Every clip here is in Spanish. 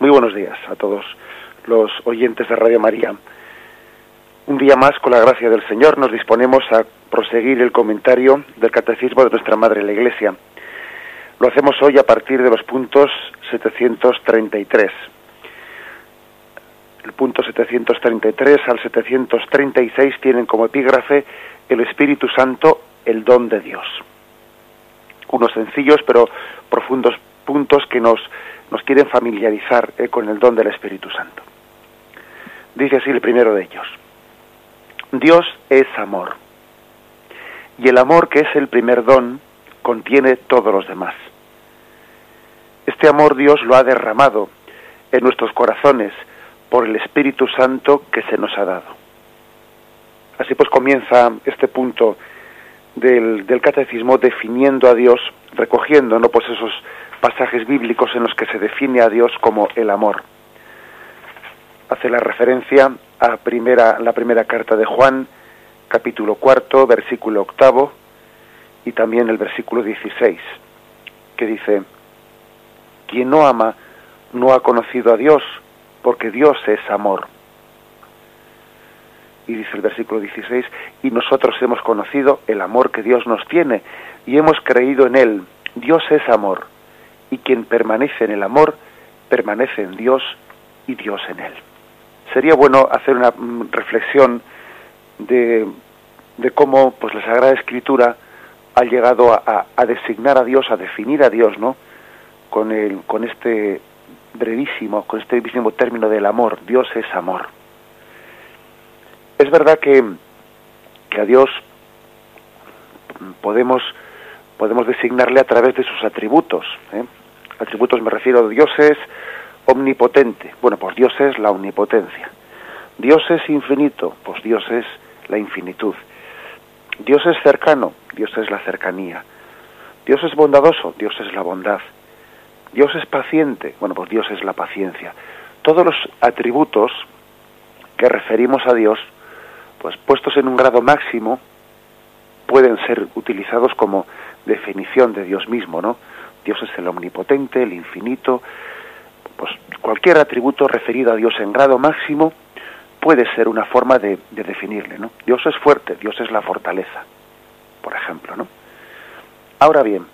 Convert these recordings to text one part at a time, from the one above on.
Muy buenos días a todos los oyentes de Radio María. Un día más, con la gracia del Señor, nos disponemos a proseguir el comentario del Catecismo de nuestra Madre la Iglesia. Lo hacemos hoy a partir de los puntos 733. El punto 733 al 736 tienen como epígrafe el Espíritu Santo, el don de Dios. Unos sencillos pero profundos puntos que nos nos quieren familiarizar eh, con el don del Espíritu Santo. Dice así el primero de ellos. Dios es amor. Y el amor, que es el primer don, contiene todos los demás. Este amor Dios lo ha derramado en nuestros corazones por el Espíritu Santo que se nos ha dado. Así pues comienza este punto del, del catecismo definiendo a Dios, recogiendo ¿no? pues esos pasajes bíblicos en los que se define a Dios como el amor. Hace la referencia a primera, la primera carta de Juan, capítulo cuarto, versículo octavo, y también el versículo dieciséis, que dice, quien no ama no ha conocido a Dios, porque Dios es amor. Y dice el versículo 16, y nosotros hemos conocido el amor que Dios nos tiene, y hemos creído en Él. Dios es amor y quien permanece en el amor permanece en Dios y Dios en él. Sería bueno hacer una mm, reflexión de, de cómo pues la Sagrada Escritura ha llegado a, a, designar a Dios, a definir a Dios, ¿no? Con el, con este brevísimo, con este brevísimo término del amor. Dios es amor. Es verdad que, que a Dios podemos podemos designarle a través de sus atributos. ¿eh? Atributos me refiero a Dios es omnipotente. Bueno, pues Dios es la omnipotencia. Dios es infinito, pues Dios es la infinitud. Dios es cercano, Dios es la cercanía. Dios es bondadoso, Dios es la bondad. Dios es paciente, bueno, pues Dios es la paciencia. Todos los atributos que referimos a Dios, pues puestos en un grado máximo, pueden ser utilizados como definición de Dios mismo, ¿no? Dios es el omnipotente, el infinito, pues cualquier atributo referido a Dios en grado máximo puede ser una forma de, de, definirle, ¿no? Dios es fuerte, Dios es la fortaleza, por ejemplo, ¿no? Ahora bien,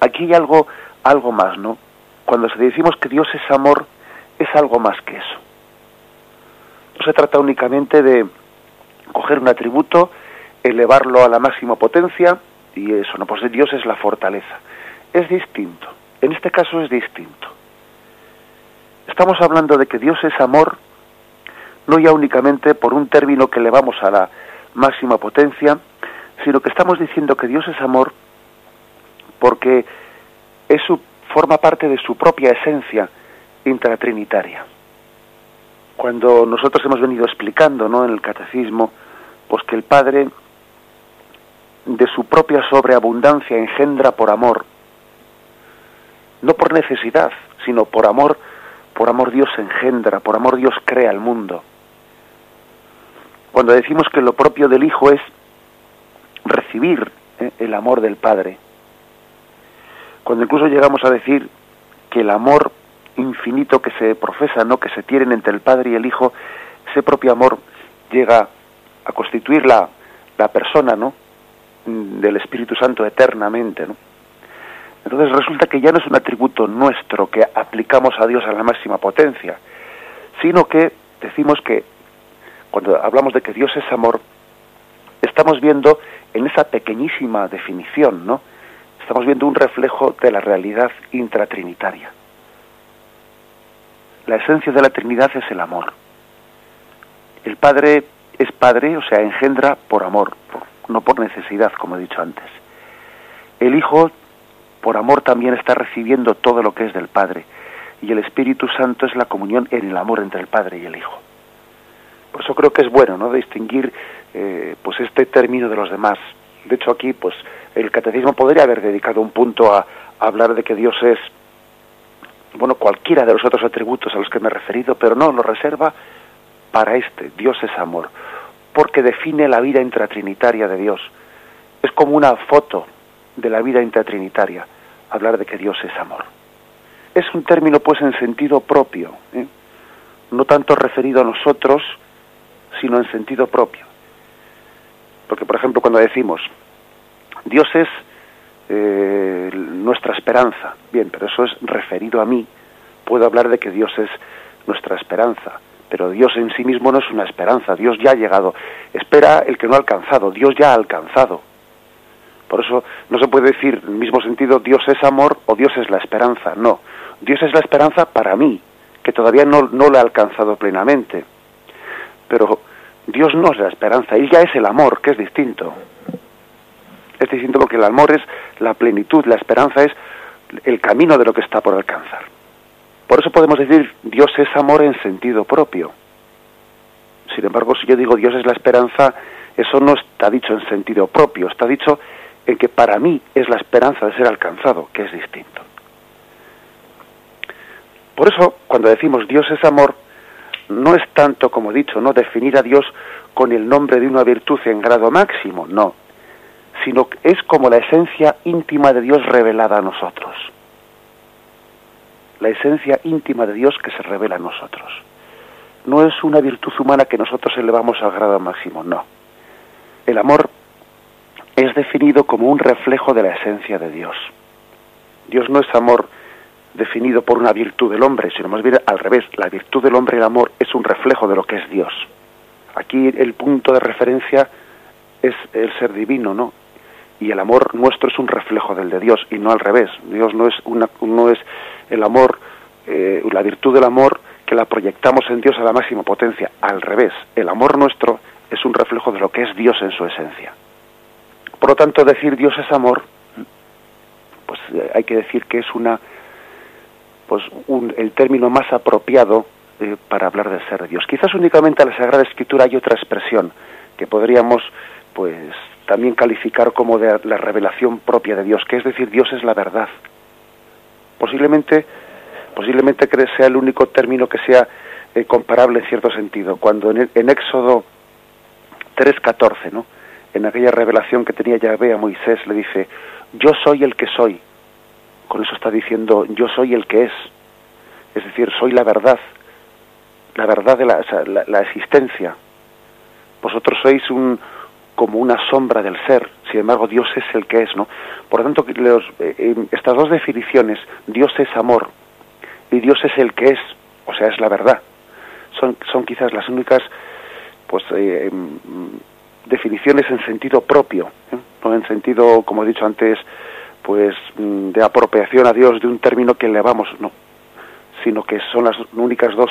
aquí hay algo, algo más, ¿no? Cuando decimos que Dios es amor, es algo más que eso. No se trata únicamente de coger un atributo, elevarlo a la máxima potencia y eso, no, pues Dios es la fortaleza es distinto. En este caso es distinto. Estamos hablando de que Dios es amor, no ya únicamente por un término que elevamos a la máxima potencia, sino que estamos diciendo que Dios es amor porque es su, forma parte de su propia esencia intratrinitaria. Cuando nosotros hemos venido explicando ¿no? en el catecismo, pues que el Padre de su propia sobreabundancia engendra por amor no por necesidad, sino por amor, por amor Dios engendra, por amor Dios crea el mundo. Cuando decimos que lo propio del Hijo es recibir ¿eh? el amor del Padre, cuando incluso llegamos a decir que el amor infinito que se profesa, no que se tienen entre el Padre y el Hijo, ese propio amor llega a constituir la, la persona, ¿no? Del Espíritu Santo eternamente. Entonces resulta que ya no es un atributo nuestro que aplicamos a Dios a la máxima potencia, sino que decimos que cuando hablamos de que Dios es amor, estamos viendo en esa pequeñísima definición, ¿no? Estamos viendo un reflejo de la realidad intratrinitaria. La esencia de la Trinidad es el amor. El Padre es Padre, o sea, engendra por amor, no por necesidad, como he dicho antes. El Hijo por amor también está recibiendo todo lo que es del Padre. Y el Espíritu Santo es la comunión en el amor entre el Padre y el Hijo. Por eso creo que es bueno ¿no? distinguir eh, pues este término de los demás. De hecho aquí pues el catecismo podría haber dedicado un punto a, a hablar de que Dios es bueno cualquiera de los otros atributos a los que me he referido, pero no lo reserva para este. Dios es amor, porque define la vida intratrinitaria de Dios. Es como una foto de la vida intratrinitaria hablar de que Dios es amor. es un término pues en sentido propio, ¿eh? no tanto referido a nosotros, sino en sentido propio. Porque, por ejemplo, cuando decimos, Dios es eh, nuestra esperanza, bien, pero eso es referido a mí, puedo hablar de que Dios es nuestra esperanza, pero Dios en sí mismo no es una esperanza, Dios ya ha llegado, espera el que no ha alcanzado, Dios ya ha alcanzado. Por eso no se puede decir en el mismo sentido Dios es amor o Dios es la esperanza, no, Dios es la esperanza para mí, que todavía no, no lo he alcanzado plenamente. Pero Dios no es la esperanza, Él ya es el amor, que es distinto. Es distinto porque el amor es la plenitud, la esperanza es el camino de lo que está por alcanzar. Por eso podemos decir Dios es amor en sentido propio. Sin embargo, si yo digo Dios es la esperanza, eso no está dicho en sentido propio, está dicho en que para mí es la esperanza de ser alcanzado, que es distinto. Por eso, cuando decimos Dios es amor, no es tanto, como he dicho, no definir a Dios con el nombre de una virtud en grado máximo, no, sino que es como la esencia íntima de Dios revelada a nosotros. La esencia íntima de Dios que se revela a nosotros. No es una virtud humana que nosotros elevamos al grado máximo, no. El amor es definido como un reflejo de la esencia de Dios. Dios no es amor definido por una virtud del hombre, sino más bien al revés, la virtud del hombre, el amor, es un reflejo de lo que es Dios. Aquí el punto de referencia es el ser divino, ¿no? Y el amor nuestro es un reflejo del de Dios y no al revés. Dios no es una, no es el amor, eh, la virtud del amor que la proyectamos en Dios a la máxima potencia. Al revés, el amor nuestro es un reflejo de lo que es Dios en su esencia. Por lo tanto, decir Dios es amor, pues eh, hay que decir que es una pues el término más apropiado eh, para hablar del ser de Dios. Quizás únicamente a la Sagrada Escritura hay otra expresión que podríamos pues también calificar como de la revelación propia de Dios, que es decir, Dios es la verdad. Posiblemente, posiblemente sea el único término que sea eh, comparable en cierto sentido. Cuando en, en Éxodo 3.14, ¿no? en aquella revelación que tenía Yahvé a Moisés, le dice, yo soy el que soy, con eso está diciendo yo soy el que es, es decir, soy la verdad, la verdad de la, la, existencia. Vosotros sois un, como una sombra del ser, sin embargo Dios es el que es, ¿no? Por lo tanto, eh, estas dos definiciones, Dios es amor y Dios es el que es, o sea, es la verdad, son, son quizás las únicas, pues, eh, em, definiciones en sentido propio, ¿eh? no en sentido, como he dicho antes, pues mm, de apropiación a Dios de un término que elevamos, no, sino que son las únicas dos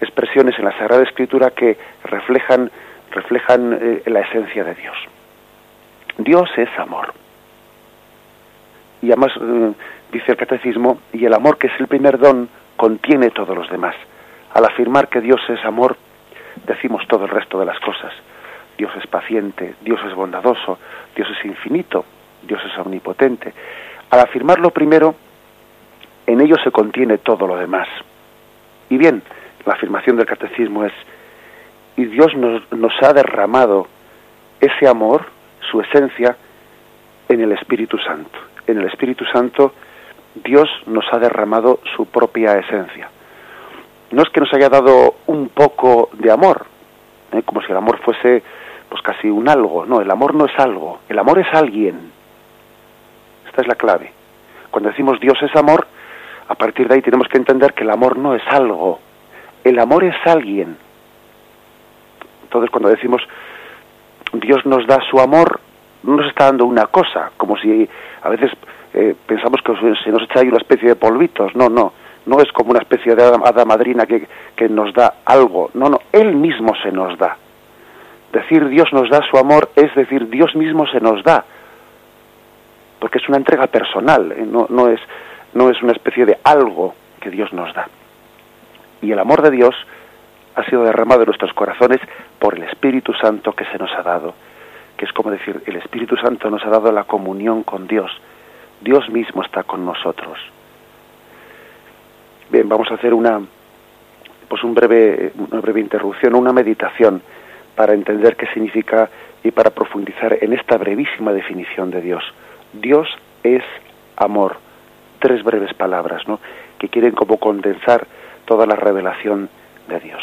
expresiones en la Sagrada Escritura que reflejan reflejan eh, la esencia de Dios. Dios es amor. Y además mm, dice el catecismo, y el amor que es el primer don contiene todos los demás. Al afirmar que Dios es amor, decimos todo el resto de las cosas. Dios es paciente, Dios es bondadoso, Dios es infinito, Dios es omnipotente. Al afirmarlo primero, en ello se contiene todo lo demás. Y bien, la afirmación del catecismo es, y Dios nos, nos ha derramado ese amor, su esencia, en el Espíritu Santo. En el Espíritu Santo Dios nos ha derramado su propia esencia. No es que nos haya dado un poco de amor, ¿eh? como si el amor fuese pues casi un algo, no, el amor no es algo, el amor es alguien, es la clave. Cuando decimos Dios es amor, a partir de ahí tenemos que entender que el amor no es algo, el amor es alguien. Entonces cuando decimos Dios nos da su amor, no nos está dando una cosa, como si a veces eh, pensamos que se nos echa ahí una especie de polvitos. No, no, no es como una especie de hada madrina que, que nos da algo. No, no, Él mismo se nos da. Decir Dios nos da su amor es decir Dios mismo se nos da porque es una entrega personal, ¿eh? no, no, es, no es una especie de algo que Dios nos da. Y el amor de Dios ha sido derramado en nuestros corazones por el Espíritu Santo que se nos ha dado, que es como decir, el Espíritu Santo nos ha dado la comunión con Dios, Dios mismo está con nosotros. Bien, vamos a hacer una, pues un breve, una breve interrupción, una meditación para entender qué significa y para profundizar en esta brevísima definición de Dios. Dios es amor. Tres breves palabras, ¿no? que quieren como condensar toda la revelación de Dios.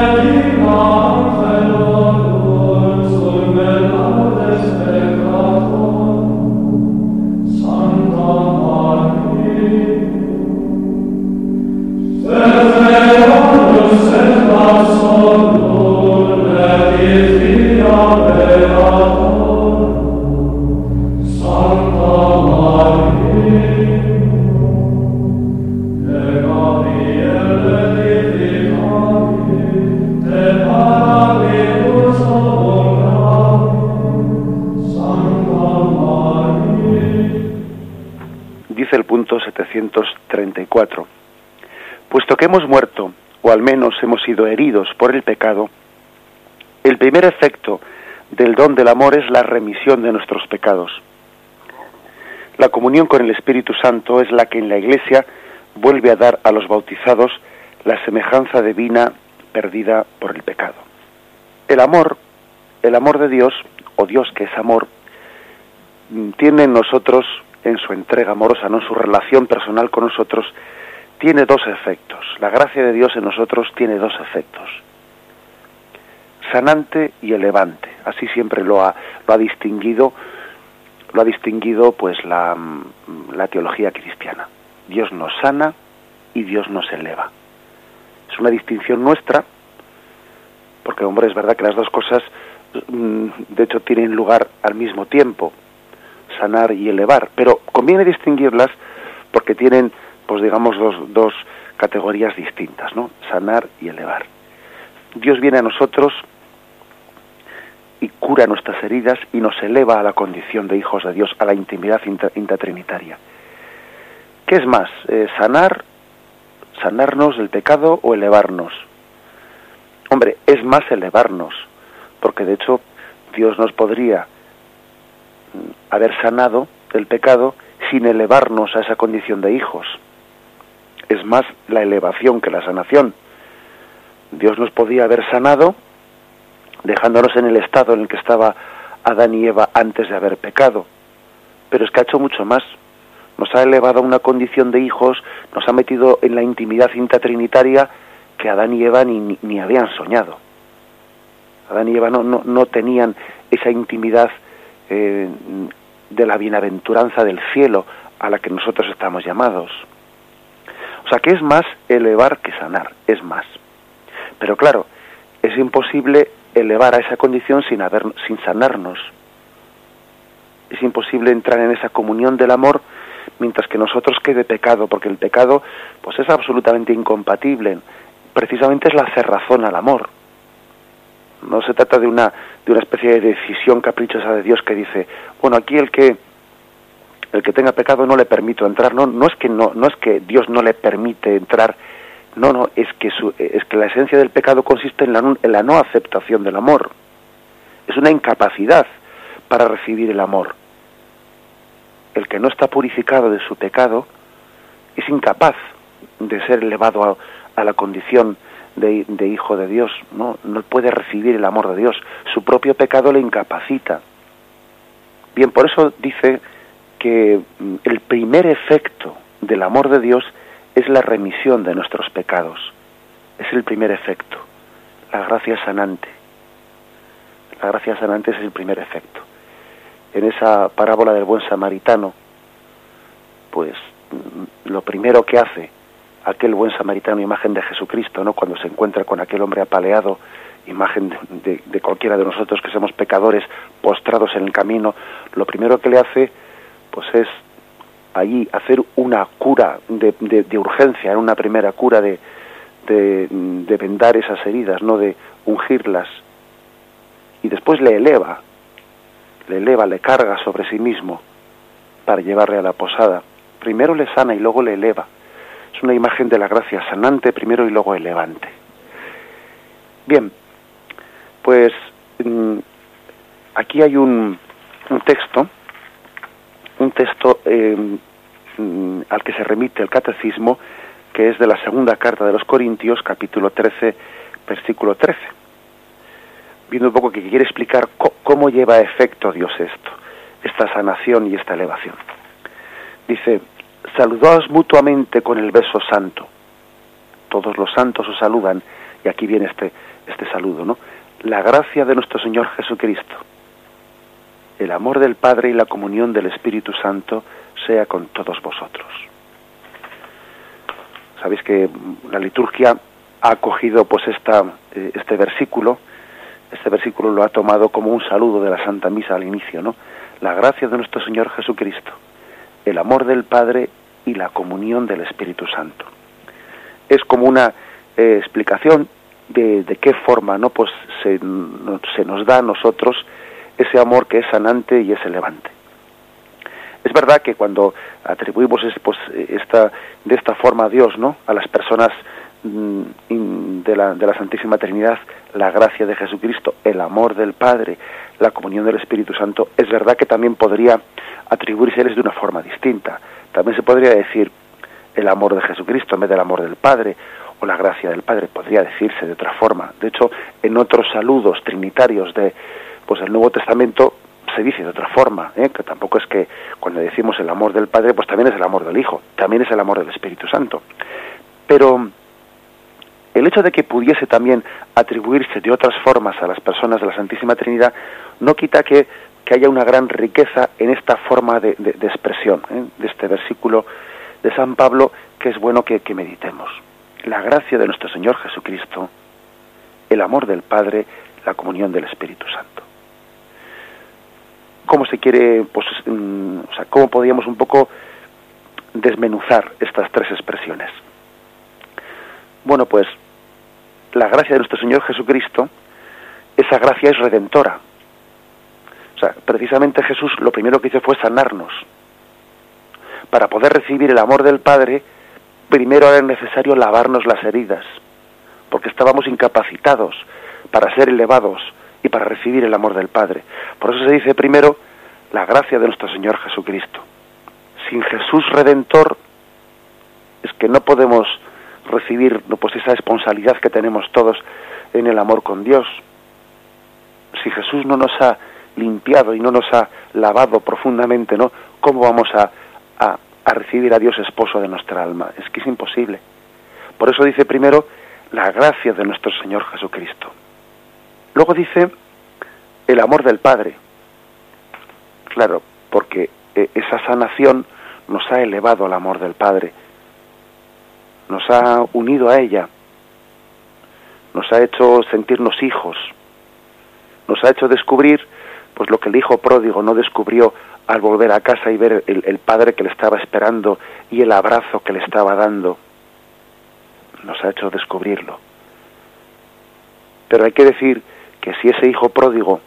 334. Puesto que hemos muerto, o al menos hemos sido heridos por el pecado, el primer efecto del don del amor es la remisión de nuestros pecados. La comunión con el Espíritu Santo es la que en la Iglesia vuelve a dar a los bautizados la semejanza divina perdida por el pecado. El amor, el amor de Dios, o Dios que es amor, tiene en nosotros en su entrega amorosa, no en su relación personal con nosotros, tiene dos efectos. La gracia de Dios en nosotros tiene dos efectos. Sanante y elevante. Así siempre lo ha, lo ha distinguido, lo ha distinguido pues la, la teología cristiana. Dios nos sana y Dios nos eleva. Es una distinción nuestra, porque hombre, es verdad que las dos cosas de hecho tienen lugar al mismo tiempo, sanar y elevar, pero conviene distinguirlas porque tienen pues digamos dos, dos categorías distintas, ¿no? Sanar y elevar. Dios viene a nosotros y cura nuestras heridas y nos eleva a la condición de hijos de Dios, a la intimidad intratrinitaria. ¿Qué es más? Eh, ¿Sanar? ¿Sanarnos del pecado o elevarnos? Hombre, es más elevarnos, porque de hecho Dios nos podría haber sanado del pecado sin elevarnos a esa condición de hijos es más la elevación que la sanación. Dios nos podía haber sanado dejándonos en el estado en el que estaba Adán y Eva antes de haber pecado. Pero es que ha hecho mucho más. Nos ha elevado a una condición de hijos, nos ha metido en la intimidad intratrinitaria que Adán y Eva ni, ni habían soñado. Adán y Eva no, no, no tenían esa intimidad eh, de la bienaventuranza del cielo a la que nosotros estamos llamados. O sea que es más elevar que sanar, es más. Pero claro, es imposible elevar a esa condición sin, haber, sin sanarnos. Es imposible entrar en esa comunión del amor mientras que nosotros quede pecado, porque el pecado pues es absolutamente incompatible. Precisamente es la cerrazón al amor. No se trata de una, de una especie de decisión caprichosa de Dios que dice, bueno, aquí el que el que tenga pecado no le permito entrar. No, no es que no, no es que Dios no le permite entrar. No, no, es que su, es que la esencia del pecado consiste en la, en la no aceptación del amor. Es una incapacidad para recibir el amor. El que no está purificado de su pecado es incapaz de ser elevado a, a la condición de, hijo de Dios, ¿no? no puede recibir el amor de Dios. Su propio pecado le incapacita. Bien, por eso dice que mm, el primer efecto del amor de Dios es la remisión de nuestros pecados. Es el primer efecto. La gracia sanante. La gracia sanante es el primer efecto. En esa parábola del buen samaritano, pues mm, lo primero que hace aquel buen samaritano, imagen de Jesucristo, ¿no? Cuando se encuentra con aquel hombre apaleado, imagen de, cualquiera de nosotros que somos pecadores, postrados en el camino, lo primero que le hace pues es allí hacer una cura de, de, urgencia, una primera cura de, vendar esas heridas, no de ungirlas. Y después le eleva, le eleva, le carga sobre sí mismo para llevarle a la posada. Primero le sana y luego le eleva. Una imagen de la gracia sanante primero y luego elevante. Bien, Pues mm, aquí hay un, un texto, un texto eh, mm, al que se remite el catecismo, que es de la segunda carta de los Corintios, capítulo 13, versículo 13. Viendo un poco que quiere explicar cómo lleva a efecto Dios esto, esta sanación y esta elevación. Dice, saludaos mutuamente con el beso santo. Todos los santos os saludan, y aquí viene este, este saludo, ¿no? La gracia de nuestro Señor Jesucristo, el amor del Padre y la comunión del Espíritu Santo sea con todos vosotros. Sabéis que la liturgia ha acogido pues esta, eh, este versículo, este versículo lo ha tomado como un saludo de la Santa Misa al inicio, ¿no? La gracia de nuestro Señor Jesucristo, el amor del Padre y la comunión del Espíritu Santo. Es como una eh, explicación de, de, qué forma no pues se, se nos da a nosotros ese amor que es sanante y es elevante. Es verdad que cuando atribuimos pues, esta, de esta forma a Dios, ¿no? a las personas de la, de la Santísima Trinidad, la gracia de Jesucristo, el amor del Padre, la comunión del Espíritu Santo, es verdad que también podría atribuírseles de una forma distinta. También se podría decir el amor de Jesucristo en vez del amor del Padre, o la gracia del Padre, podría decirse de otra forma. De hecho, en otros saludos trinitarios de pues el Nuevo Testamento se dice de otra forma, ¿eh? que tampoco es que cuando decimos el amor del Padre, pues también es el amor del Hijo, también es el amor del Espíritu Santo. Pero el hecho de que pudiese también atribuirse de otras formas a las personas de la Santísima Trinidad no quita que, que haya una gran riqueza en esta forma de, de, expresión, ¿eh? de este versículo de San Pablo, que es bueno que, que meditemos. La gracia de nuestro Señor Jesucristo, el amor del Padre, la comunión del Espíritu Santo cómo se quiere, pues, mm, o sea, cómo podríamos un poco desmenuzar estas tres expresiones. Bueno, pues la gracia de nuestro Señor Jesucristo, esa gracia es redentora. O sea, precisamente Jesús lo primero que hizo fue sanarnos. Para poder recibir el amor del Padre, primero era necesario lavarnos las heridas, porque estábamos incapacitados para ser elevados y para recibir el amor del Padre. Por eso se dice primero la gracia de nuestro Señor Jesucristo. Sin Jesús Redentor es que no podemos recibir pues esa responsabilidad que tenemos todos en el amor con Dios. Si Jesús no nos ha limpiado y no nos ha lavado profundamente, ¿no? ¿Cómo vamos a, a, a recibir a Dios esposo de nuestra alma? Es que es imposible. Por eso dice primero la gracia de nuestro Señor Jesucristo. Luego dice el amor del Padre. Claro, porque eh, esa sanación nos ha elevado al amor del Padre, nos ha unido a ella, nos ha hecho sentirnos hijos, nos ha hecho descubrir pues lo que el hijo pródigo no descubrió al volver a casa y ver el, el padre que le estaba esperando y el abrazo que le estaba dando. Nos ha hecho descubrirlo. Pero hay que decir que si ese hijo pródigo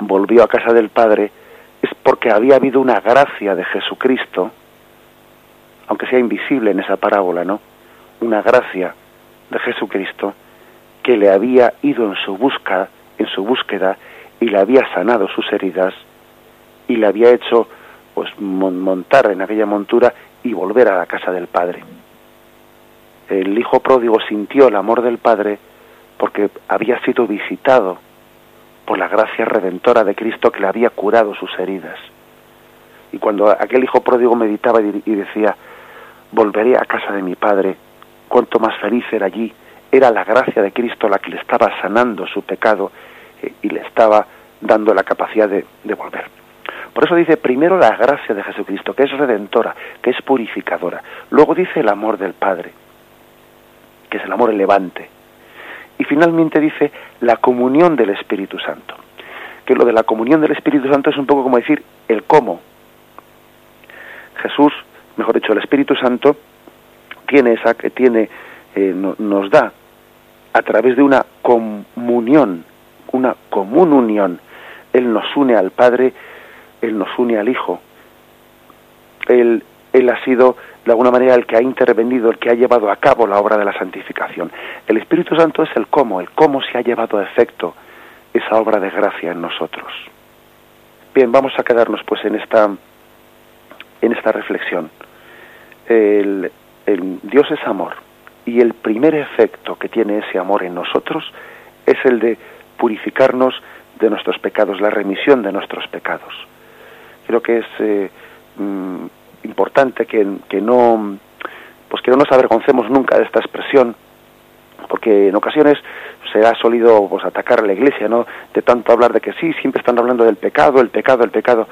volvió a casa del Padre, es porque había habido una gracia de Jesucristo, aunque sea invisible en esa parábola, ¿no? Una gracia de Jesucristo que le había ido en su busca, en su búsqueda y le había sanado sus heridas y le había hecho pues montar en aquella montura y volver a la casa del Padre. El hijo pródigo sintió el amor del Padre porque había sido visitado por la gracia redentora de Cristo que le había curado sus heridas. Y cuando aquel hijo pródigo meditaba y decía, volveré a casa de mi padre, cuanto más feliz era allí, era la gracia de Cristo la que le estaba sanando su pecado eh, y le estaba dando la capacidad de, de volver. Por eso dice primero la gracia de Jesucristo, que es redentora, que es purificadora. Luego dice el amor del Padre, que es el amor elevante, y finalmente dice la comunión del Espíritu Santo. Que lo de la comunión del Espíritu Santo es un poco como decir el cómo. Jesús, mejor dicho, el Espíritu Santo, tiene esa, tiene, eh, nos da a través de una comunión, una común unión. Él nos une al Padre, Él nos une al Hijo. Él, él ha sido de alguna manera el que ha intervenido, el que ha llevado a cabo la obra de la santificación. El Espíritu Santo es el cómo, el cómo se ha llevado a efecto esa obra de gracia en nosotros. Bien, vamos a quedarnos pues en esta en esta reflexión. El, Dios es amor y el primer efecto que tiene ese amor en nosotros es el de purificarnos de nuestros pecados, la remisión de nuestros pecados. Creo que es eh, mm, importante que, que, no pues que no nos avergoncemos nunca de esta expresión, porque en ocasiones se ha solido pues, atacar a la Iglesia, ¿no? De tanto hablar de que sí, siempre están hablando del pecado, el pecado, el pecado.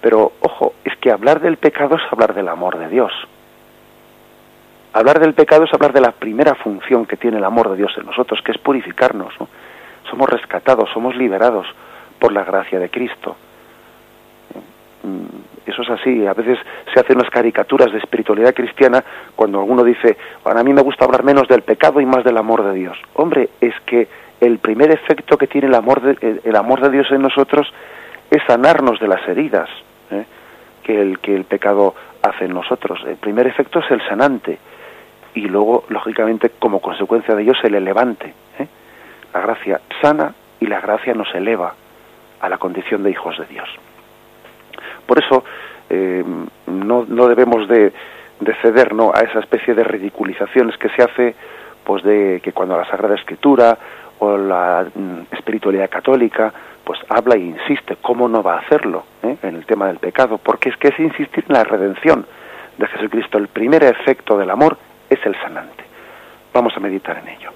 Pero ojo, es que hablar del pecado es hablar del amor de Dios. Hablar del pecado es hablar de la primera función que tiene el amor de Dios en nosotros, que es purificarnos. ¿no? Somos rescatados, somos liberados por la gracia de Cristo. Mm, eso es así. A veces se hacen unas caricaturas de espiritualidad cristiana cuando alguno dice, a mí me gusta hablar menos del pecado y más del amor de Dios. Hombre, es que el primer efecto que tiene el amor el amor de Dios en nosotros es sanarnos de las heridas ¿eh? que, el, que el pecado hace en nosotros. El primer efecto es el sanante y luego, lógicamente, como consecuencia de ello, se le levante. ¿eh? La gracia sana y la gracia nos eleva a la condición de hijos de Dios. Por eso eh, no, no, debemos de, ceder ¿no? a esa especie de ridiculizaciones que se hace pues de que cuando la Sagrada Escritura o la mm, espiritualidad católica pues habla e insiste, ¿cómo no va a hacerlo eh? en el tema del pecado? Porque es que es insistir en la redención de Jesucristo. El primer efecto del amor es el sanante. Vamos a meditar en ello.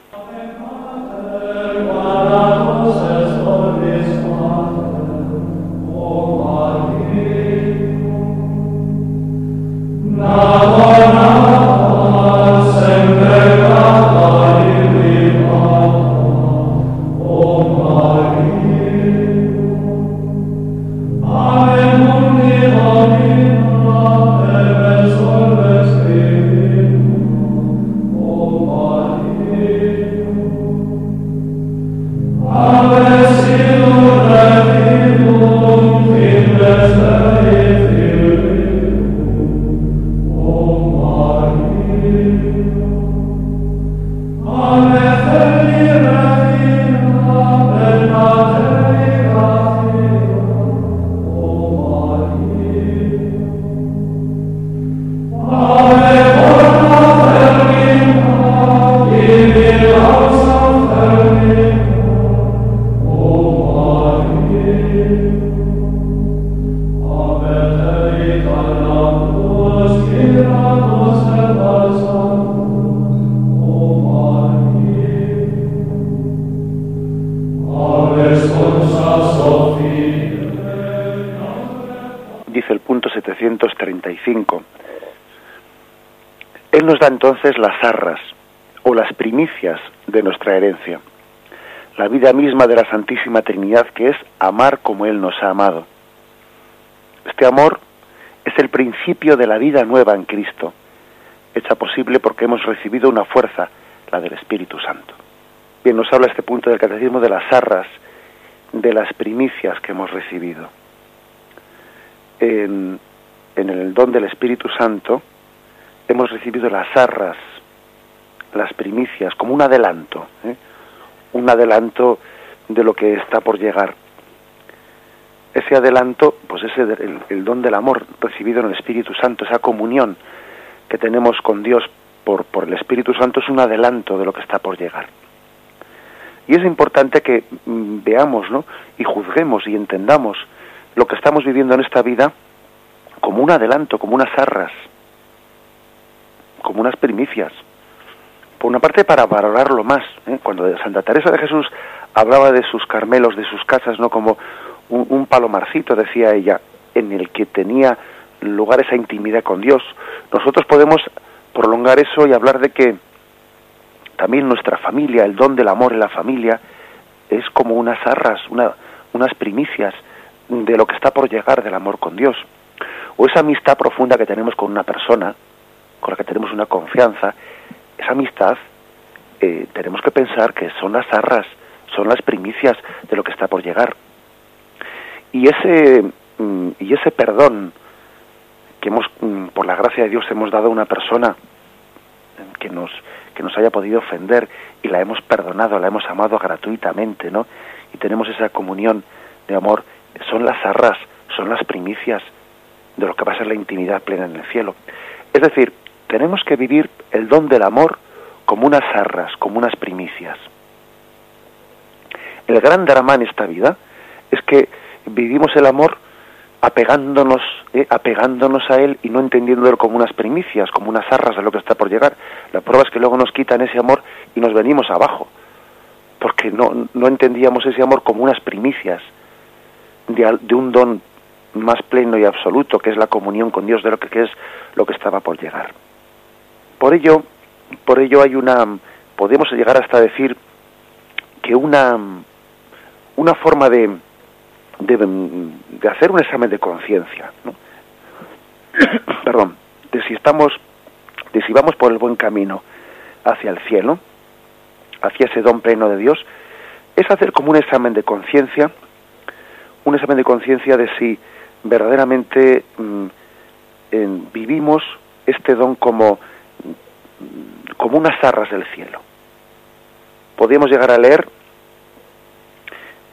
Vida misma de la Santísima Trinidad que es amar como Él nos ha amado. Este amor es el principio de la vida nueva en Cristo, hecha posible porque hemos recibido una fuerza, la del Espíritu Santo. Bien, nos habla este punto del catecismo de las arras, de las primicias que hemos recibido. En, el don del Espíritu Santo, hemos recibido las arras, las primicias, como un adelanto, ¿eh? Un adelanto de lo que está por llegar. Ese adelanto, pues es el, don del amor recibido en el Espíritu Santo, esa comunión que tenemos con Dios por, por el Espíritu Santo es un adelanto de lo que está por llegar. Y es importante que mm, veamos ¿no? y juzguemos y entendamos lo que estamos viviendo en esta vida como un adelanto, como unas arras, como unas primicias. Por una parte, para valorarlo más. ¿eh? Cuando Santa Teresa de Jesús hablaba de sus carmelos, de sus casas, no como un, palomarcito, decía ella, en el que tenía lugar esa intimidad con Dios. Nosotros podemos prolongar eso y hablar de que también nuestra familia, el don del amor en la familia, es como unas arras, unas primicias de lo que está por llegar del amor con Dios. O esa amistad profunda que tenemos con una persona, con la que tenemos una confianza, esa amistad eh, tenemos que pensar que son las arras, son las primicias de lo que está por llegar. Y ese, mm, y ese perdón que hemos, mm, por la gracia de Dios, hemos dado a una persona que nos, que nos haya podido ofender y la hemos perdonado, la hemos amado gratuitamente, ¿no? y tenemos esa comunión de amor, son las arras, son las primicias de lo que va a ser la intimidad plena en el cielo. Es decir, tenemos que vivir el don del amor como unas arras, como unas primicias. El gran drama en esta vida es que vivimos el amor apegándonos, eh, apegándonos a él y no entendiéndolo como unas primicias, como unas arras de lo que está por llegar. La prueba es que luego nos quitan ese amor y nos venimos abajo, porque no, no entendíamos ese amor como unas primicias de, un don más pleno y absoluto, que es la comunión con Dios de lo que es lo que estaba por llegar. Por ello, por ello hay una, podemos llegar hasta decir que una, una forma de, de, hacer un examen de conciencia, perdón, de si estamos, de si vamos por el buen camino hacia el cielo, hacia ese don pleno de Dios, es hacer como un examen de conciencia, un examen de conciencia de si verdaderamente mm, vivimos este don como, como unas arras del cielo. Podríamos llegar a leer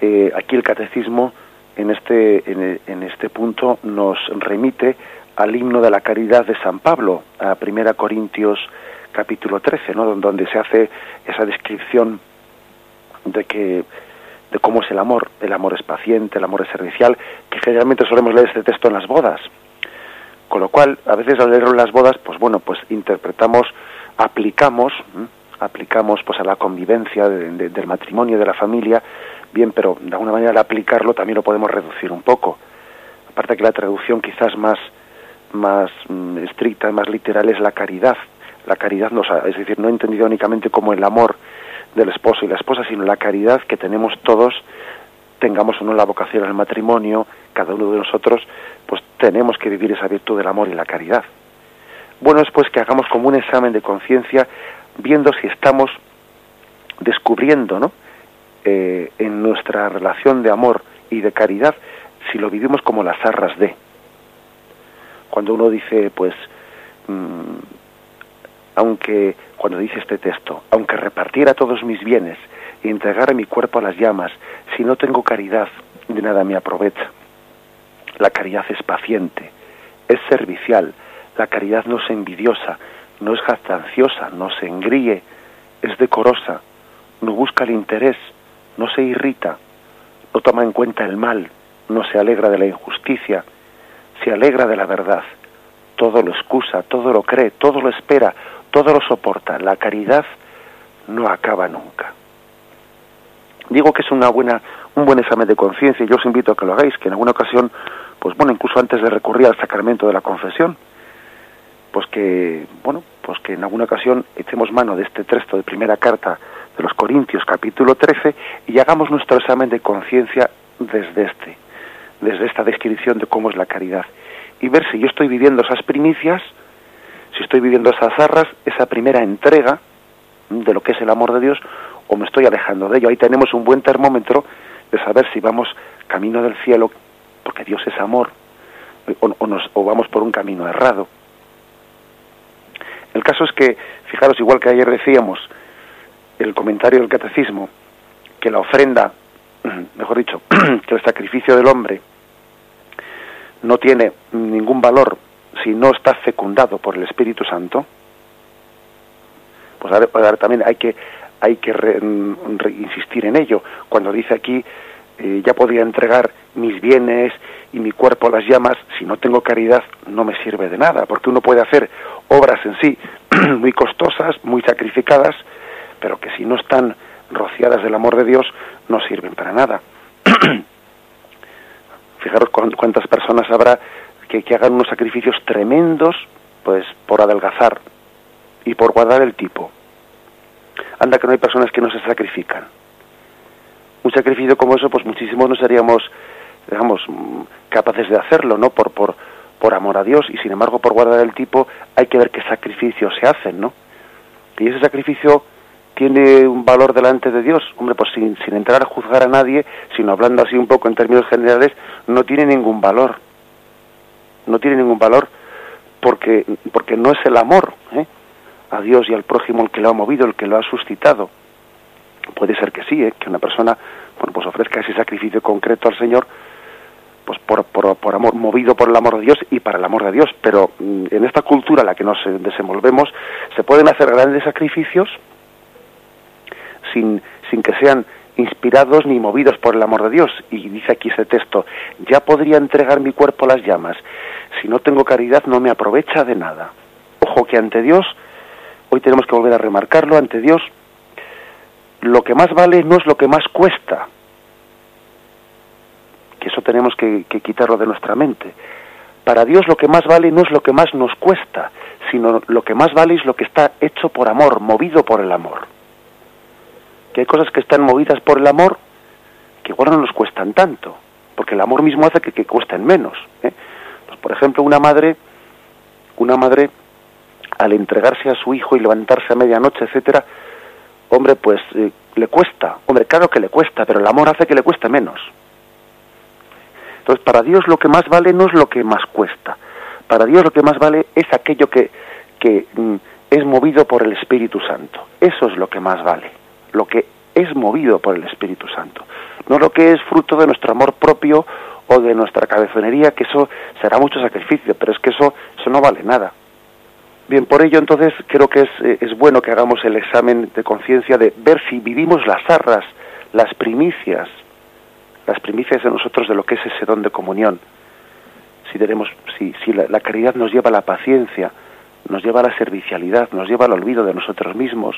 eh, aquí el catecismo en este, en, este punto nos remite al himno de la caridad de San Pablo, a 1 Corintios capítulo 13, ¿no? donde se hace esa descripción de que de cómo es el amor, el amor es paciente, el amor es servicial, que generalmente solemos leer este texto en las bodas. Con lo cual, a veces al leerlo en las bodas, pues bueno, pues interpretamos, aplicamos, aplicamos pues a la convivencia del matrimonio, de la familia, bien, pero de alguna manera al aplicarlo también lo podemos reducir un poco. Aparte que la traducción quizás más, más mm, estricta, más literal es la caridad. La caridad, nos es decir, no he entendido únicamente como el amor del esposo y la esposa, sino la caridad que tenemos todos, tengamos o no la vocación al matrimonio, cada uno de nosotros, pues tenemos que vivir esa virtud del amor y la caridad. Bueno es pues que hagamos como un examen de conciencia, viendo si estamos descubriendo, ¿no? Eh, en nuestra relación de amor y de caridad si lo vivimos como las arras de. Cuando uno dice, pues, mm, aunque, cuando dice este texto, aunque repartiera todos mis bienes y entregara mi cuerpo a las llamas, si no tengo caridad, de nada me aprovecha. La caridad es paciente, es servicial, la caridad no es envidiosa, no es jactanciosa, no se engríe, es decorosa, no busca el interés, no se irrita, no toma en cuenta el mal, no se alegra de la injusticia, se alegra de la verdad, todo lo excusa, todo lo cree, todo lo espera, todo lo soporta. La caridad no acaba nunca. Digo que es una buena, un buen examen de conciencia y yo os invito a que lo hagáis, que en alguna ocasión, pues bueno, incluso antes de recurrir al sacramento de la confesión, pues que, bueno, pues que en alguna ocasión echemos mano de este texto de primera carta de los Corintios capítulo 13 y hagamos nuestro examen de conciencia desde este, desde esta descripción de cómo es la caridad y ver si yo estoy viviendo esas primicias, si estoy viviendo esas arras, esa primera entrega de lo que es el amor de Dios o me estoy alejando de ello. Ahí tenemos un buen termómetro de saber si vamos camino del cielo, porque Dios es amor, o, nos, o vamos por un camino errado. El caso es que, fijaros, igual que ayer decíamos, el comentario del catecismo que la ofrenda, mejor dicho, que el sacrificio del hombre no tiene ningún valor si no está fecundado por el Espíritu Santo, pues ahora, también hay que hay que insistir en ello. Cuando dice aquí eh, ya podría entregar mis bienes y mi cuerpo a las llamas, si no tengo caridad no me sirve de nada, porque uno puede hacer obras en sí muy costosas, muy sacrificadas, pero que si no están rociadas del amor de Dios no sirven para nada. Fijaros cuántas personas habrá que, que hagan unos sacrificios tremendos pues por adelgazar y por guardar el tipo. Anda que no hay personas que no se sacrifican. Un sacrificio como eso, pues muchísimos no seríamos, digamos, capaces de hacerlo, ¿no? Por, por, por amor a Dios y sin embargo por guardar el tipo hay que ver qué sacrificios se hacen, ¿no? Y ese sacrificio tiene un valor delante de Dios. Hombre, pues sin, sin entrar a juzgar a nadie, sino hablando así un poco en términos generales, no tiene ningún valor. No tiene ningún valor porque, porque no es el amor ¿eh? a Dios y al prójimo el que lo ha movido, el que lo ha suscitado. Puede ser que sí, ¿eh? que una persona bueno, pues ofrezca ese sacrificio concreto al Señor, pues por, por, amor, movido por el amor de Dios y para el amor de Dios. Pero mm, en esta cultura en la que nos desenvolvemos, se pueden hacer grandes sacrificios sin, sin que sean inspirados ni movidos por el amor de Dios. Y dice aquí ese texto, ya podría entregar mi cuerpo a las llamas. Si no tengo caridad no me aprovecha de nada. Ojo que ante Dios, hoy tenemos que volver a remarcarlo, ante Dios lo que más vale no es lo que más cuesta. Que eso tenemos que, quitarlo de nuestra mente. Para Dios lo que más vale no es lo que más nos cuesta, sino lo que más vale es lo que está hecho por amor, movido por el amor que hay cosas que están movidas por el amor que igual no nos cuestan tanto, porque el amor mismo hace que, que cuesten menos. ¿eh? Pues, por ejemplo, una madre, una madre al entregarse a su hijo y levantarse a medianoche, etcétera, hombre, pues eh, le cuesta, hombre, claro que le cuesta, pero el amor hace que le cueste menos. Entonces, para Dios lo que más vale no es lo que más cuesta. Para Dios lo que más vale es aquello que, mm, es movido por el Espíritu Santo. Eso es lo que más vale lo que es movido por el Espíritu Santo, no lo que es fruto de nuestro amor propio o de nuestra cabezonería, que eso será mucho sacrificio, pero es que eso, eso no vale nada. Bien, por ello entonces creo que es, eh, es bueno que hagamos el examen de conciencia de ver si vivimos las arras, las primicias, las primicias de nosotros de lo que es ese don de comunión. Si tenemos, si, si la, caridad nos lleva a la paciencia, nos lleva a la servicialidad, nos lleva al olvido de nosotros mismos,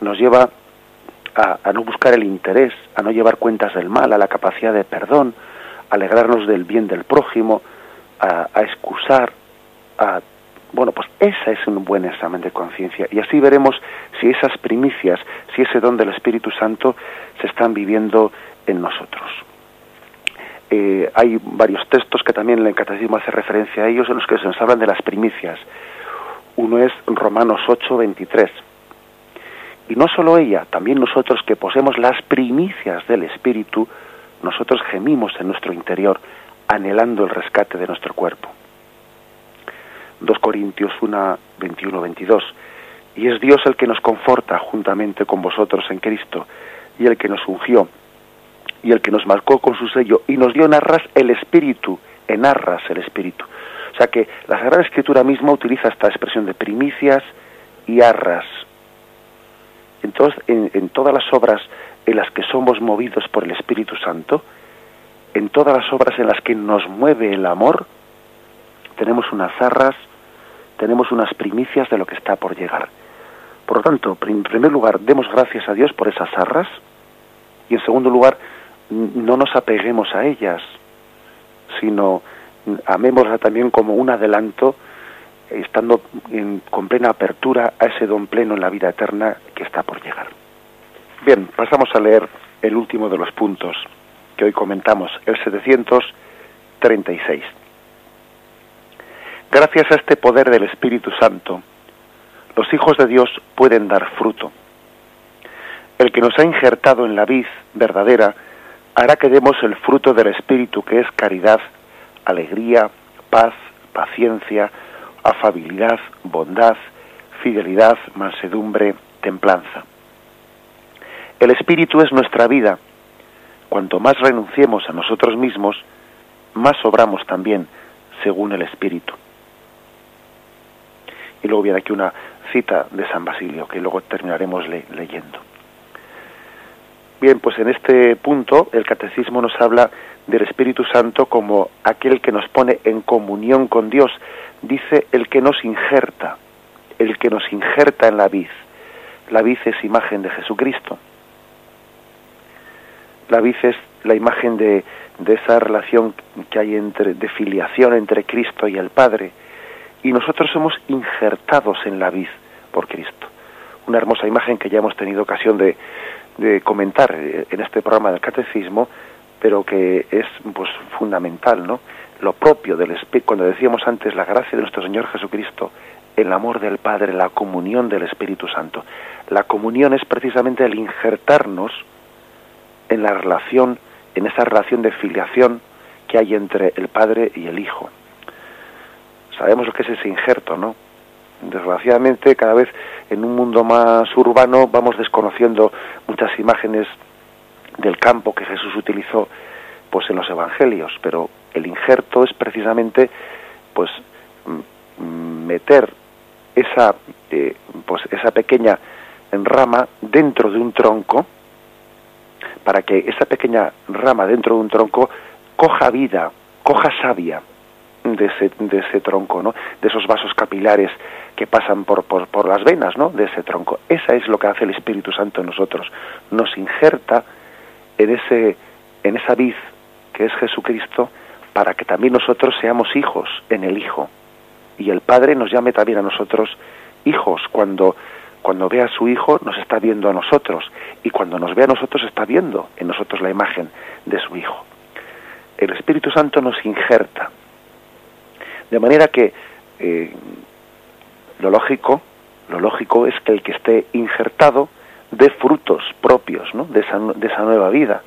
nos lleva a, no buscar el interés, a no llevar cuentas del mal, a la capacidad de perdón, a alegrarnos del bien del prójimo, a, a excusar, a bueno, pues ese es un buen examen de conciencia y así veremos si esas primicias, si ese don del Espíritu Santo se están viviendo en nosotros. Eh, hay varios textos que también el catecismo hace referencia a ellos en los que se nos hablan de las primicias. Uno es Romanos 8, 23 y no solo ella, también nosotros que poseemos las primicias del Espíritu, nosotros gemimos en nuestro interior, anhelando el rescate de nuestro cuerpo. 2 Corintios 1, 21, 22. Y es Dios el que nos conforta juntamente con vosotros en Cristo, y el que nos ungió, y el que nos marcó con su sello, y nos dio en arras el Espíritu, en arras el Espíritu. O sea que la Sagrada Escritura misma utiliza esta expresión de primicias y arras, entonces, en, todas las obras en las que somos movidos por el Espíritu Santo, en todas las obras en las que nos mueve el amor, tenemos unas arras, tenemos unas primicias de lo que está por llegar. Por lo tanto, en primer lugar, demos gracias a Dios por esas arras y en segundo lugar, no nos apeguemos a ellas, sino amémoslas también como un adelanto estando con plena apertura a ese don pleno en la vida eterna que está por llegar. Bien, pasamos a leer el último de los puntos que hoy comentamos, el 736. Gracias a este poder del Espíritu Santo, los hijos de Dios pueden dar fruto. El que nos ha injertado en la vid verdadera hará que demos el fruto del Espíritu que es caridad, alegría, paz, paciencia, afabilidad, bondad, fidelidad, mansedumbre, templanza. El Espíritu es nuestra vida. Cuanto más renunciemos a nosotros mismos, más obramos también según el Espíritu. Y luego viene aquí una cita de San Basilio, que luego terminaremos leyendo. Bien, pues en este punto el catecismo nos habla del Espíritu Santo como aquel que nos pone en comunión con Dios, dice el que nos injerta, el que nos injerta en la vid. La vid es imagen de Jesucristo. La vid es la imagen de, de esa relación que hay entre, de filiación entre Cristo y el Padre. Y nosotros somos injertados en la vid por Cristo. Una hermosa imagen que ya hemos tenido ocasión de, de comentar en este programa del Catecismo, pero que es pues fundamental, ¿no? lo propio del Espíritu, cuando decíamos antes la gracia de nuestro Señor Jesucristo, el amor del Padre, la comunión del Espíritu Santo. La comunión es precisamente el injertarnos en la relación, en esa relación de filiación que hay entre el Padre y el Hijo. Sabemos lo que es ese injerto, ¿no? Desgraciadamente, cada vez en un mundo más urbano vamos desconociendo muchas imágenes del campo que Jesús utilizó pues en los evangelios, pero el injerto es precisamente pues meter esa eh, pues esa pequeña rama dentro de un tronco para que esa pequeña rama dentro de un tronco coja vida, coja savia de ese, tronco, ¿no? De esos vasos capilares que pasan por, por, por las venas, ¿no? De ese tronco. Esa es lo que hace el Espíritu Santo en nosotros. Nos injerta en ese, en esa vid que es Jesucristo, para que también nosotros seamos hijos en el Hijo. Y el Padre nos llame también a nosotros hijos. Cuando, cuando ve a su Hijo, nos está viendo a nosotros. Y cuando nos ve a nosotros, está viendo en nosotros la imagen de su Hijo. El Espíritu Santo nos injerta. De manera que eh, lo lógico, lo lógico es que el que esté injertado dé frutos propios ¿no? de, esa, nueva vida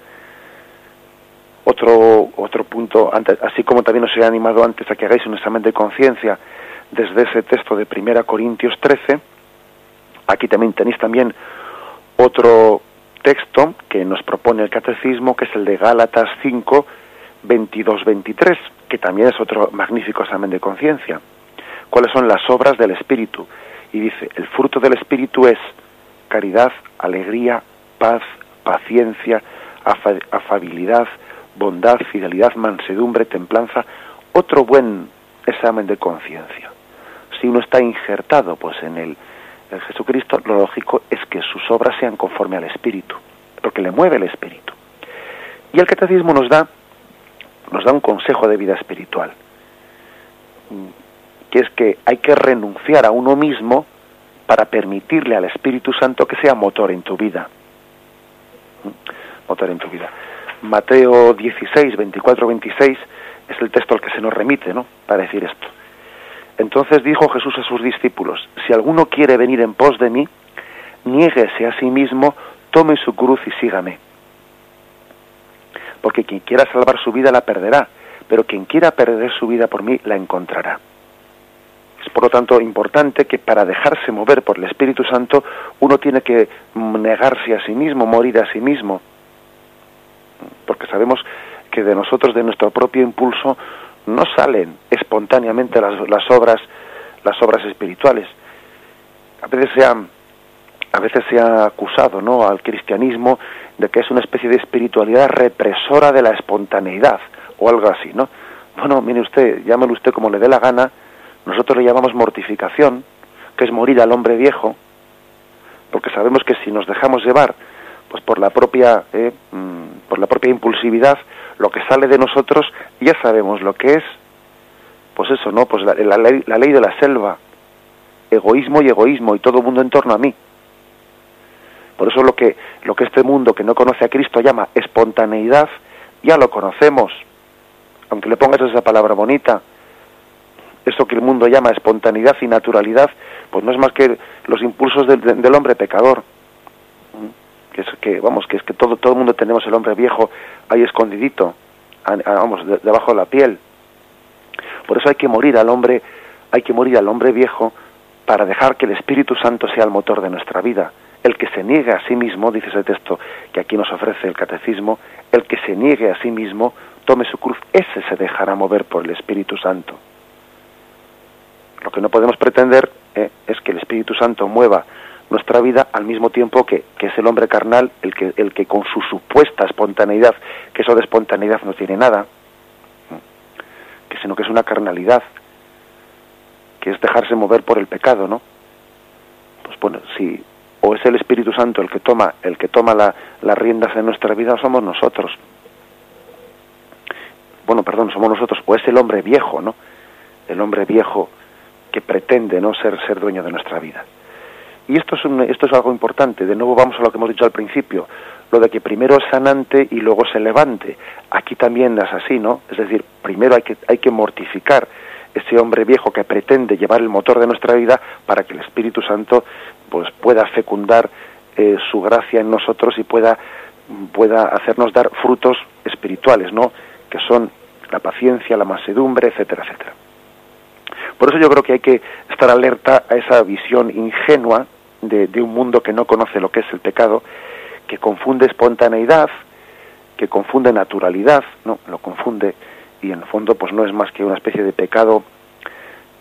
otro, otro punto, antes, así como también os he animado antes a que hagáis un examen de conciencia desde ese texto de 1 Corintios 13, aquí también tenéis también otro texto que nos propone el catecismo, que es el de Gálatas 5, 22, 23, que también es otro magnífico examen de conciencia. ¿Cuáles son las obras del Espíritu? Y dice, el fruto del Espíritu es caridad, alegría, paz, paciencia, afabilidad, bondad, fidelidad, mansedumbre, templanza, otro buen examen de conciencia. Si uno está injertado pues en el Jesucristo, lo lógico es que sus obras sean conforme al Espíritu, porque le mueve el Espíritu. Y el catecismo nos da nos da un consejo de vida espiritual, que es que hay que renunciar a uno mismo para permitirle al Espíritu Santo que sea motor en tu vida. Motor en tu vida. Mateo 16, 24, 26 es el texto al que se nos remite, ¿no? Para decir esto. Entonces dijo Jesús a sus discípulos, si alguno quiere venir en pos de mí, niéguese a sí mismo, tome su cruz y sígame. Porque quien quiera salvar su vida la perderá, pero quien quiera perder su vida por mí la encontrará. Es por lo tanto importante que para dejarse mover por el Espíritu Santo uno tiene que negarse a sí mismo, morir a sí mismo, porque sabemos que de nosotros, de nuestro propio impulso, no salen espontáneamente las, las obras, las obras espirituales. A veces se ha, a veces se ha acusado, ¿no? al cristianismo de que es una especie de espiritualidad represora de la espontaneidad o algo así, ¿no? Bueno, mire usted, llámelo usted como le dé la gana, nosotros le llamamos mortificación, que es morir al hombre viejo, porque sabemos que si nos dejamos llevar pues por la propia eh, mm, por la propia impulsividad lo que sale de nosotros ya sabemos lo que es pues eso no pues la, ley, la ley de la selva egoísmo y egoísmo y todo el mundo en torno a mí por eso lo que lo que este mundo que no conoce a Cristo llama espontaneidad ya lo conocemos. Aunque le pongas esa palabra bonita eso que el mundo llama espontaneidad y naturalidad pues no es más que los impulsos del hombre pecador. Que es que vamos que es que todo todo el mundo tenemos el hombre viejo ahí escondidito vamos debajo de la piel. Por eso hay que morir al hombre hay que morir al hombre viejo para dejar que el Espíritu Santo sea el motor de nuestra vida el que se niegue a sí mismo dice ese texto que aquí nos ofrece el catecismo el que se niegue a sí mismo tome su cruz ese se dejará mover por el Espíritu Santo lo que no podemos pretender eh, es que el Espíritu Santo mueva nuestra vida al mismo tiempo que, que, es el hombre carnal el que, el que con su supuesta espontaneidad, que eso de espontaneidad no tiene nada, que sino que es una carnalidad, que es dejarse mover por el pecado, ¿no? Pues bueno, si o es el Espíritu Santo el que toma, el que toma la, las riendas de nuestra vida, o somos nosotros. Bueno, perdón, somos nosotros, o es el hombre viejo, ¿no? El hombre viejo que pretende no ser, ser dueño de nuestra vida. Y esto es, esto es algo importante. De nuevo vamos a lo que hemos dicho al principio, lo de que primero es sanante y luego se levante. Aquí también es así, ¿no? Es decir, primero hay que, hay que mortificar ese hombre viejo que pretende llevar el motor de nuestra vida para que el Espíritu Santo pues pueda fecundar eh, su gracia en nosotros y pueda pueda hacernos dar frutos espirituales, ¿no? Que son la paciencia, la mansedumbre, etcétera, etcétera. Por eso yo creo que hay que estar alerta a esa visión ingenua de, un mundo que no conoce lo que es el pecado, que confunde espontaneidad que confunde naturalidad, ¿no? Lo confunde y en el fondo pues no es más que una especie de pecado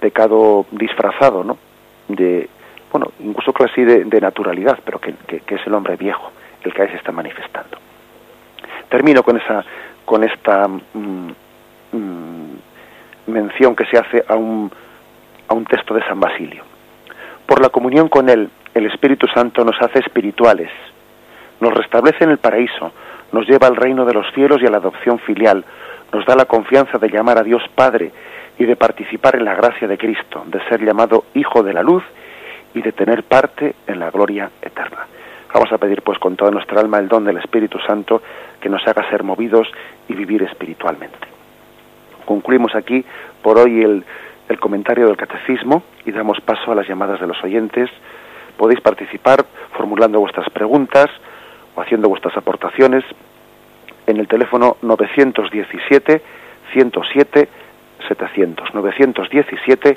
pecado disfrazado, ¿no? De bueno, incluso casi de, naturalidad, pero que, que, es el hombre viejo el que ahí se está manifestando. Termino con esa con esta mm, mm, mención que se hace a un, a un texto de San Basilio. Por la comunión con Él, el Espíritu Santo nos hace espirituales, nos restablece en el paraíso, nos lleva al reino de los cielos y a la adopción filial, nos da la confianza de llamar a Dios Padre y de participar en la gracia de Cristo, de ser llamado Hijo de la Luz y de tener parte en la gloria eterna. Vamos a pedir pues con toda nuestra alma el don del Espíritu Santo que nos haga ser movidos y vivir espiritualmente. Concluimos aquí por hoy el, el comentario del catecismo y damos paso a las llamadas de los oyentes. Podéis participar formulando vuestras preguntas o haciendo vuestras aportaciones en el teléfono 917 107 700 917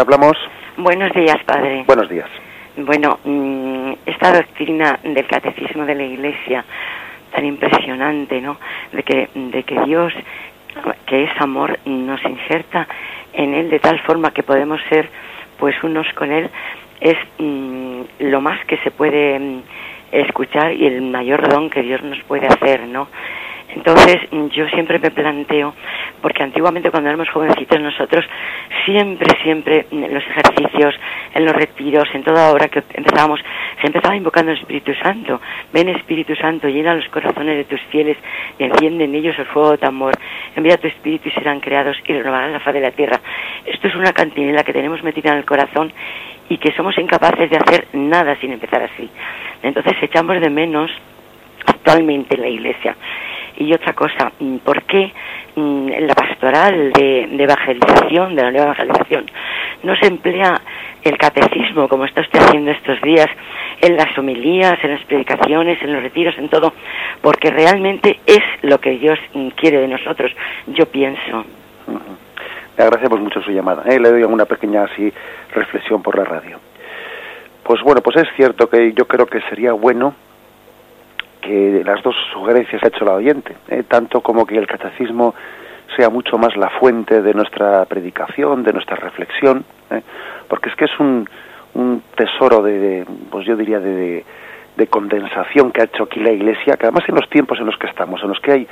hablamos? Buenos días, padre. Buenos días. Bueno, mm, esta doctrina del catecismo de la Iglesia tan impresionante, ¿no? De que, de que Dios, que es amor, nos inserta en Él de tal forma que podemos ser, pues, unos con Él, es mm, lo más que se puede mm, escuchar y el mayor don que Dios nos puede hacer, ¿no? Entonces yo siempre me planteo, porque antiguamente cuando éramos jovencitos nosotros siempre, siempre en los ejercicios, en los retiros, en toda hora que empezábamos, se empezaba invocando el Espíritu Santo. Ven Espíritu Santo, llena los corazones de tus fieles y enciende en ellos el fuego de tu amor. Envía tu Espíritu y serán creados y renovarán la faz de la tierra. Esto es una cantinela que tenemos metida en el corazón y que somos incapaces de hacer nada sin empezar así. Entonces echamos de menos actualmente en la Iglesia y otra cosa, mm, ¿por qué mm, la pastoral de, evangelización, de la nueva evangelización, no se emplea el catecismo como está usted haciendo estos días en las homilías, en las predicaciones, en los retiros, en todo? Porque realmente es lo que Dios mm, quiere de nosotros, yo pienso. Le agradecemos mucho su llamada. ¿eh? Le doy una pequeña así reflexión por la radio. Pues bueno, pues es cierto que yo creo que sería bueno que las dos sugerencias ha hecho la oyente, ¿eh? tanto como que el catecismo sea mucho más la fuente de nuestra predicación, de nuestra reflexión, ¿eh? porque es que es un, un tesoro de, pues yo diría, de, de, condensación que ha hecho aquí la Iglesia, que además en los tiempos en los que estamos, en los que hay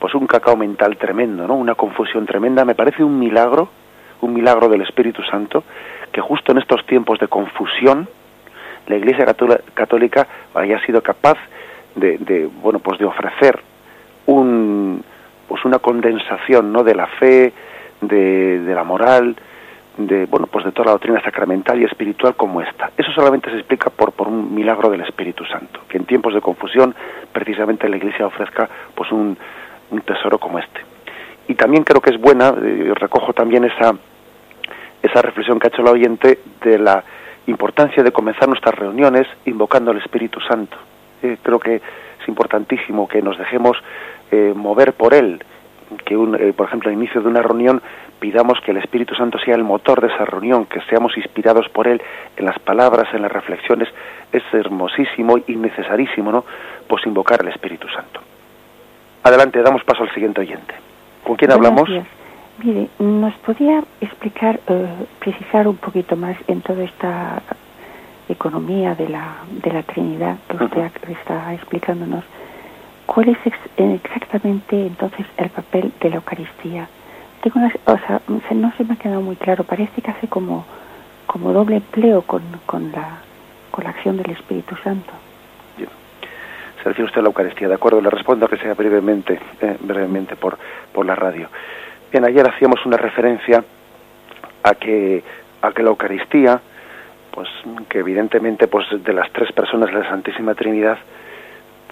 pues un cacao mental tremendo, ¿no? Una confusión tremenda, me parece un milagro, un milagro del Espíritu Santo, que justo en estos tiempos de confusión, la Iglesia Católica haya sido capaz de, bueno pues de ofrecer un pues una condensación no de la fe de, de la moral de bueno pues de toda la doctrina sacramental y espiritual como esta. Eso solamente se explica por por un milagro del Espíritu Santo que en tiempos de confusión precisamente la Iglesia ofrezca pues un, un tesoro como este. Y también creo que es buena eh, recojo también esa esa reflexión que ha hecho la oyente de la importancia de comenzar nuestras reuniones invocando al Espíritu Santo eh, creo que es importantísimo que nos dejemos eh, mover por él, que un, eh, por ejemplo al inicio de una reunión pidamos que el Espíritu Santo sea el motor de esa reunión, que seamos inspirados por él en las palabras, en las reflexiones, es hermosísimo y necesarísimo, ¿no? Pues invocar al Espíritu Santo. Adelante, damos paso al siguiente oyente. ¿Con quién hablamos? Mire, ¿nos podía explicar, precisar un poquito más en toda esta economía de la, de la Trinidad que usted está explicándonos, ¿cuál es exactamente entonces el papel de la Eucaristía? Tengo o sea, no se me ha quedado muy claro, parece que hace como, como doble empleo con, con, la, con la acción del Espíritu Santo. Se refiere usted a la Eucaristía, de acuerdo, le respondo que sea brevemente, eh, brevemente por, por la radio. Bien, ayer hacíamos una referencia a que, a que la Eucaristía, pues que evidentemente pues de las tres personas de la Santísima Trinidad,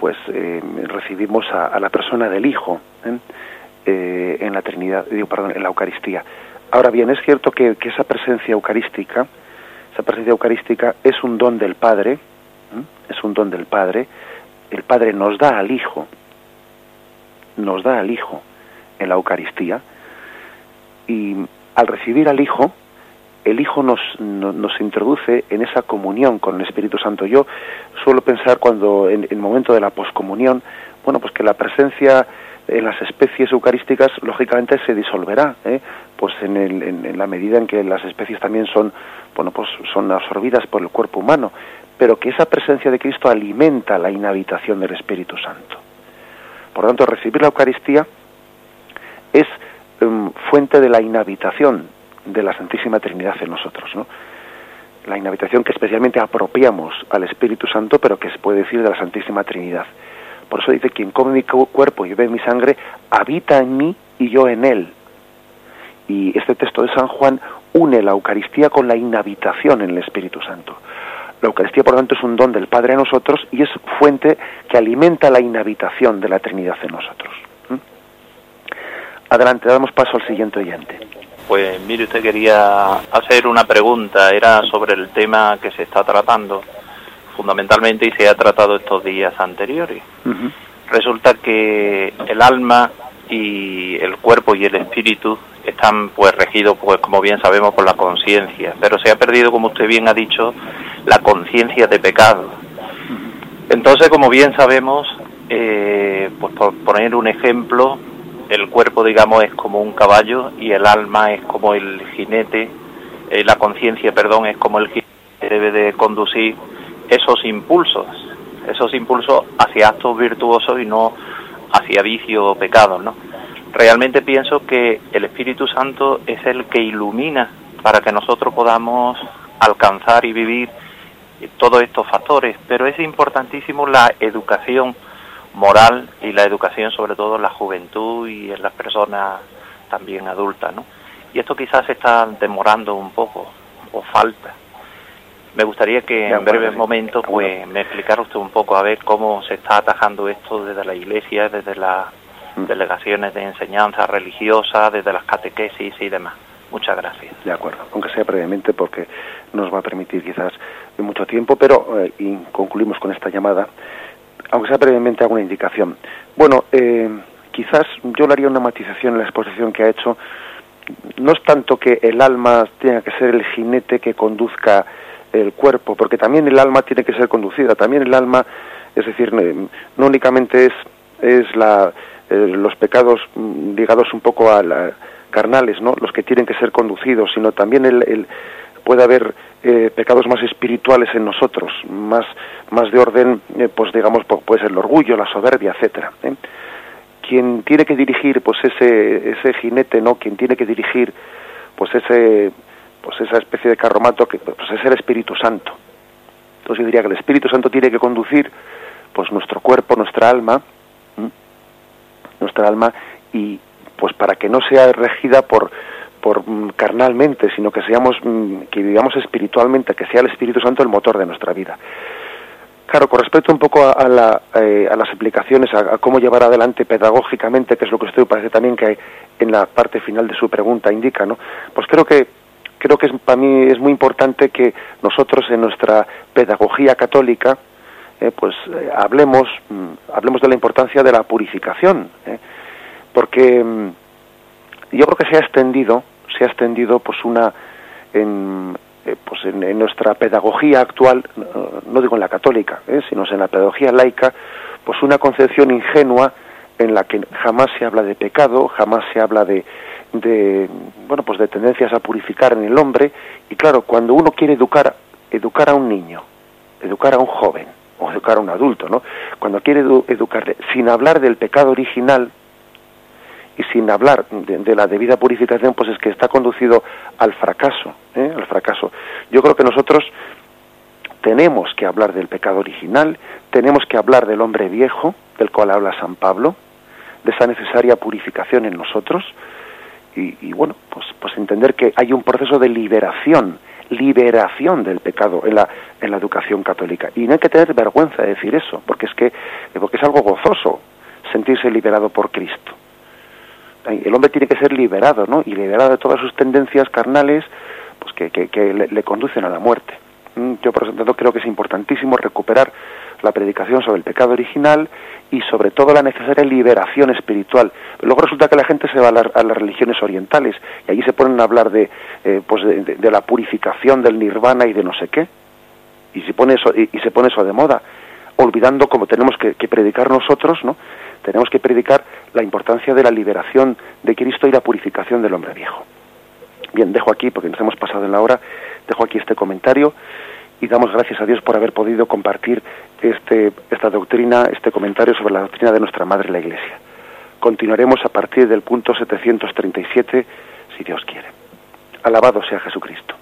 pues eh, recibimos a, la persona del Hijo ¿eh? Eh, en la Trinidad, digo, perdón, en la Eucaristía. Ahora bien, es cierto que, esa presencia eucarística, esa presencia eucarística es un don del Padre, es un don del Padre. El Padre nos da al Hijo, nos da al Hijo en la Eucaristía, y al recibir al Hijo, el Hijo nos, nos, introduce en esa comunión con el Espíritu Santo. Yo suelo pensar cuando en, el momento de la poscomunión, bueno, pues que la presencia en las especies eucarísticas lógicamente se disolverá, ¿eh? pues en, el, en, la medida en que las especies también son, bueno, pues son absorbidas por el cuerpo humano, pero que esa presencia de Cristo alimenta la inhabitación del Espíritu Santo. Por lo tanto, recibir la Eucaristía es em, fuente de la inhabitación de la Santísima Trinidad en nosotros, ¿no? La inhabitación que especialmente apropiamos al Espíritu Santo, pero que se puede decir de la Santísima Trinidad. Por eso dice, quien come mi cuerpo y bebe mi sangre, habita en mí y yo en él. Y este texto de San Juan une la Eucaristía con la inhabitación en el Espíritu Santo. La Eucaristía, por lo tanto, es un don del Padre a nosotros y es fuente que alimenta la inhabitación de la Trinidad en nosotros. Adelante, damos paso al siguiente oyente. Pues mire, usted quería hacer una pregunta, era sobre el tema que se está tratando. Fundamentalmente y se ha tratado estos días anteriores. Resulta que el alma y el cuerpo y el espíritu están pues regidos pues como bien sabemos por la conciencia, pero se ha perdido como usted bien ha dicho la conciencia de pecado. Entonces, como bien sabemos, eh, pues por poner un ejemplo, el cuerpo, digamos, es como un caballo y el alma es como el jinete, eh, la conciencia, perdón, es como el jinete que debe de conducir esos impulsos, esos impulsos hacia actos virtuosos y no hacia vicio o pecado, ¿no? Realmente pienso que el Espíritu Santo es el que ilumina para que nosotros podamos alcanzar y vivir todos estos factores, pero es importantísimo la educación moral y la educación sobre todo en la juventud y en las personas también adultas, ¿no? Y esto quizás se está demorando un poco o falta. Me gustaría que en breves momentos pues me explicara usted un poco a ver cómo se está atajando esto desde la Iglesia, desde las mm. delegaciones de enseñanza religiosa, desde las catequesis y demás. Muchas gracias. De acuerdo, aunque sea brevemente porque nos va a permitir quizás mucho tiempo, pero eh, y concluimos con esta llamada aunque sea brevemente alguna indicación. Bueno, eh, quizás yo le haría una matización en la exposición que ha hecho. No es tanto que el alma tenga que ser el jinete que conduzca el cuerpo, porque también el alma tiene que ser conducida. También el alma, es decir, no únicamente es, es la, eh, los pecados mm, ligados un poco a la, carnales, ¿no? Los que tienen que ser conducidos, sino también el puede haber eh, pecados más espirituales en nosotros, más, más de orden, eh, pues digamos, pues el orgullo, la soberbia, etcétera. ¿eh? Quien tiene que dirigir, pues ese, ese jinete, ¿no? Quien tiene que dirigir, pues ese, pues esa especie de carromato, que pues es el Espíritu Santo. Entonces yo diría que el Espíritu Santo tiene que conducir, pues nuestro cuerpo, nuestra alma, nuestra alma, y pues para que no sea regida por por mm, carnalmente, sino que seamos mm, que vivamos espiritualmente, que sea el Espíritu Santo el motor de nuestra vida. Claro, con respecto un poco a, la, eh, a las explicaciones, a, cómo llevar adelante pedagógicamente, que es lo que usted parece también que en la parte final de su pregunta indica, ¿no? Pues creo que creo que es, para mí es muy importante que nosotros en nuestra pedagogía católica, eh, pues eh, hablemos mm, hablemos de la importancia de la purificación, porque yo creo que se ha extendido se ha extendido pues una en, eh, pues en, nuestra pedagogía actual, no, digo en la católica, ¿eh? sino en la pedagogía laica, pues una concepción ingenua en la que jamás se habla de pecado, jamás se habla de, de bueno pues de tendencias a purificar en el hombre y claro cuando uno quiere educar educar a un niño, educar a un joven o educar a un adulto, ¿no? Cuando quiere educarle sin hablar del pecado original, y sin hablar de, la debida purificación, pues es que está conducido al fracaso, ¿eh? al fracaso. Yo creo que nosotros tenemos que hablar del pecado original, tenemos que hablar del hombre viejo, del cual habla San Pablo, de esa necesaria purificación en nosotros, y, bueno, pues, pues entender que hay un proceso de liberación, liberación del pecado en la, en la educación católica. Y no hay que tener vergüenza de decir eso, porque es que porque es algo gozoso sentirse liberado por Cristo. El hombre tiene que ser liberado, ¿no? Y liberado de todas sus tendencias carnales, pues que, que, le, conducen a la muerte. Mm, yo, por eso creo que es importantísimo recuperar la predicación sobre el pecado original y sobre todo la necesaria liberación espiritual. Luego resulta que la gente se va a, las religiones orientales y allí se ponen a hablar de, eh, pues de, la purificación del nirvana y de no sé qué. Y se pone eso, y, se pone eso de moda, olvidando como tenemos que, predicar nosotros, ¿no? Tenemos que predicar la importancia de la liberación de Cristo y la purificación del hombre viejo. Bien, dejo aquí, porque nos hemos pasado en la hora, dejo aquí este comentario y damos gracias a Dios por haber podido compartir este, esta doctrina, este comentario sobre la doctrina de nuestra Madre la Iglesia. Continuaremos a partir del punto 737, si Dios quiere. Alabado sea Jesucristo.